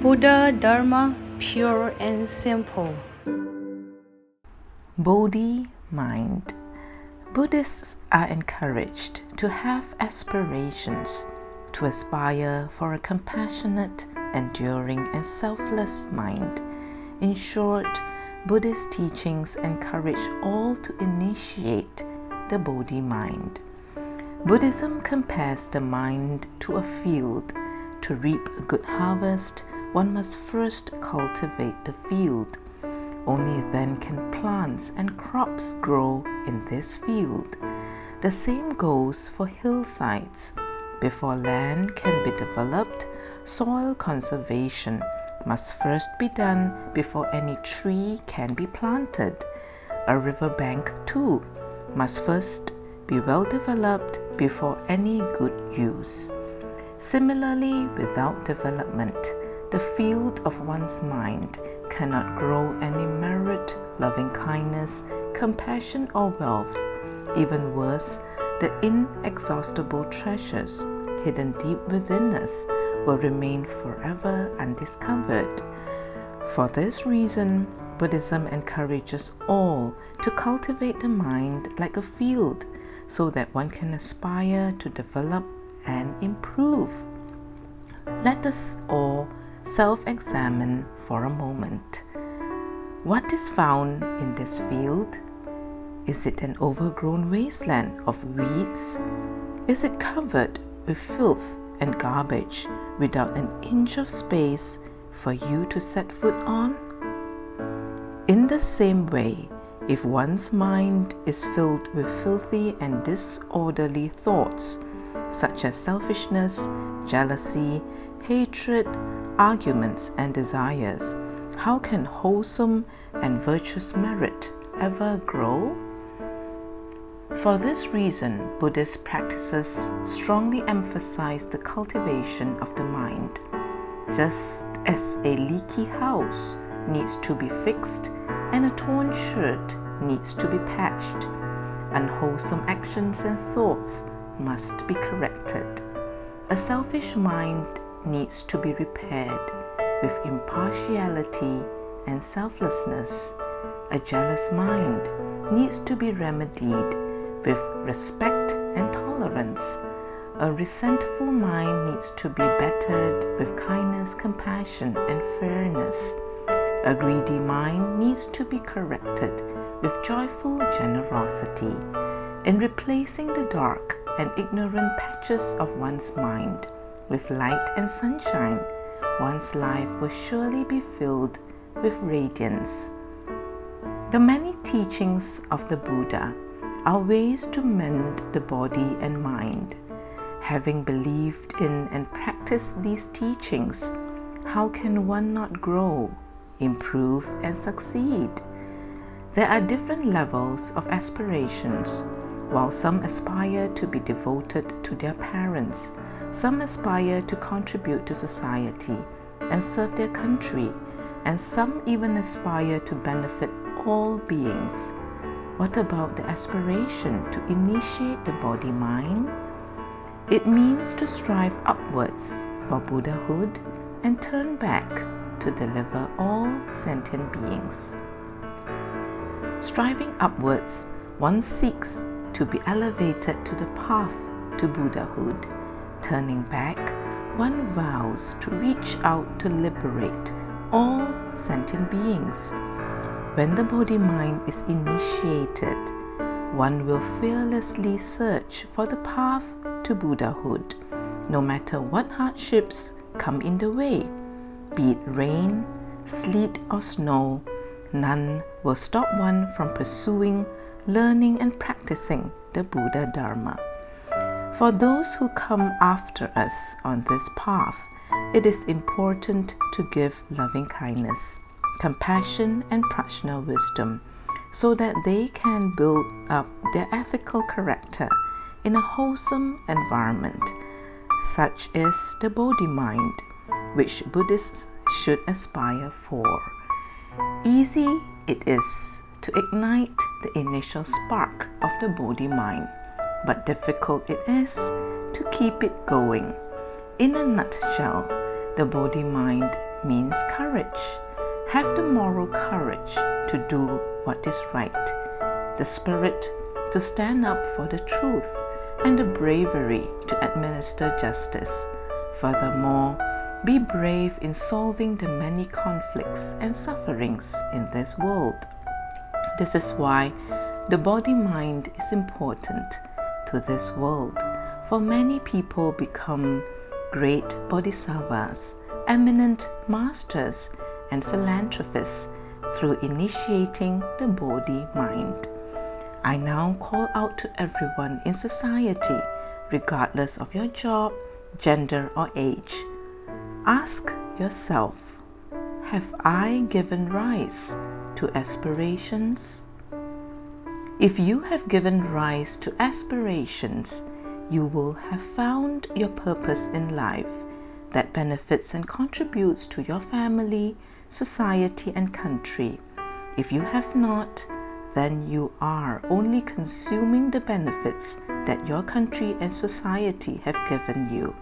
Buddha Dharma pure and simple. Bodhi mind. Buddhists are encouraged to have aspirations, to aspire for a compassionate, enduring, and selfless mind. In short, Buddhist teachings encourage all to initiate the Bodhi mind. Buddhism compares the mind to a field. To reap a good harvest, one must first cultivate the field. Only then can plants and crops grow in this field. The same goes for hillsides. Before land can be developed, soil conservation must first be done before any tree can be planted. A riverbank, too, must first be well developed before any good use. Similarly, without development, the field of one's mind cannot grow any merit, loving kindness, compassion, or wealth. Even worse, the inexhaustible treasures hidden deep within us will remain forever undiscovered. For this reason, Buddhism encourages all to cultivate the mind like a field so that one can aspire to develop and improve. Let us all self examine for a moment. What is found in this field? Is it an overgrown wasteland of weeds? Is it covered with filth and garbage without an inch of space for you to set foot on? In the same way, if one's mind is filled with filthy and disorderly thoughts, such as selfishness, jealousy, hatred, arguments, and desires, how can wholesome and virtuous merit ever grow? For this reason, Buddhist practices strongly emphasize the cultivation of the mind. Just as a leaky house needs to be fixed and a torn shirt needs to be patched, unwholesome actions and thoughts must be corrected. A selfish mind needs to be repaired with impartiality and selflessness. A jealous mind needs to be remedied with respect and tolerance. A resentful mind needs to be bettered with kindness, compassion, and fairness. A greedy mind needs to be corrected with joyful generosity. In replacing the dark and ignorant patches of one's mind with light and sunshine, one's life will surely be filled with radiance. The many teachings of the Buddha are ways to mend the body and mind. Having believed in and practiced these teachings, how can one not grow, improve, and succeed? There are different levels of aspirations. While some aspire to be devoted to their parents, some aspire to contribute to society and serve their country, and some even aspire to benefit all beings. What about the aspiration to initiate the Bodhi mind? It means to strive upwards for Buddhahood and turn back to deliver all sentient beings. Striving upwards, one seeks to be elevated to the path to Buddhahood. Turning back, one vows to reach out to liberate all sentient beings. When the Bodhi mind is initiated, one will fearlessly search for the path to Buddhahood, no matter what hardships come in the way, be it rain, sleet, or snow, none will stop one from pursuing, learning, and practicing the Buddha Dharma. For those who come after us on this path, it is important to give loving kindness, compassion, and prajna wisdom so that they can build up their ethical character in a wholesome environment. Such is the Bodhi mind, which Buddhists should aspire for. Easy it is to ignite the initial spark of the Bodhi mind, but difficult it is to keep it going. In a nutshell, the Bodhi mind means courage. Have the moral courage to do what is right, the spirit to stand up for the truth, and the bravery to administer justice. Furthermore, be brave in solving the many conflicts and sufferings in this world. This is why the Bodhi mind is important to this world, for many people become great bodhisattvas, eminent masters, and philanthropists through initiating the Bodhi mind. I now call out to everyone in society, regardless of your job, gender, or age. Ask yourself Have I given rise to aspirations? If you have given rise to aspirations, you will have found your purpose in life that benefits and contributes to your family, society, and country. If you have not, then you are only consuming the benefits that your country and society have given you.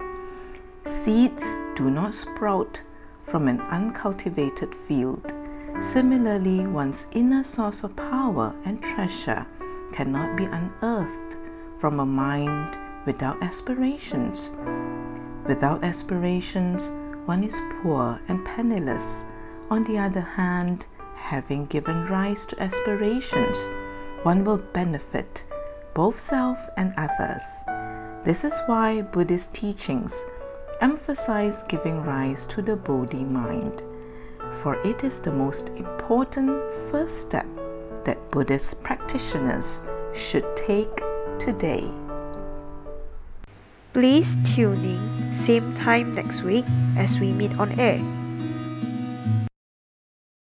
Seeds do not sprout from an uncultivated field. Similarly, one's inner source of power and treasure cannot be unearthed from a mind without aspirations. Without aspirations, one is poor and penniless. On the other hand, having given rise to aspirations, one will benefit both self and others. This is why Buddhist teachings emphasize giving rise to the Bodhi mind, for it is the most important first step that Buddhist practitioners should take today. Please tune in same time next week as we meet on air.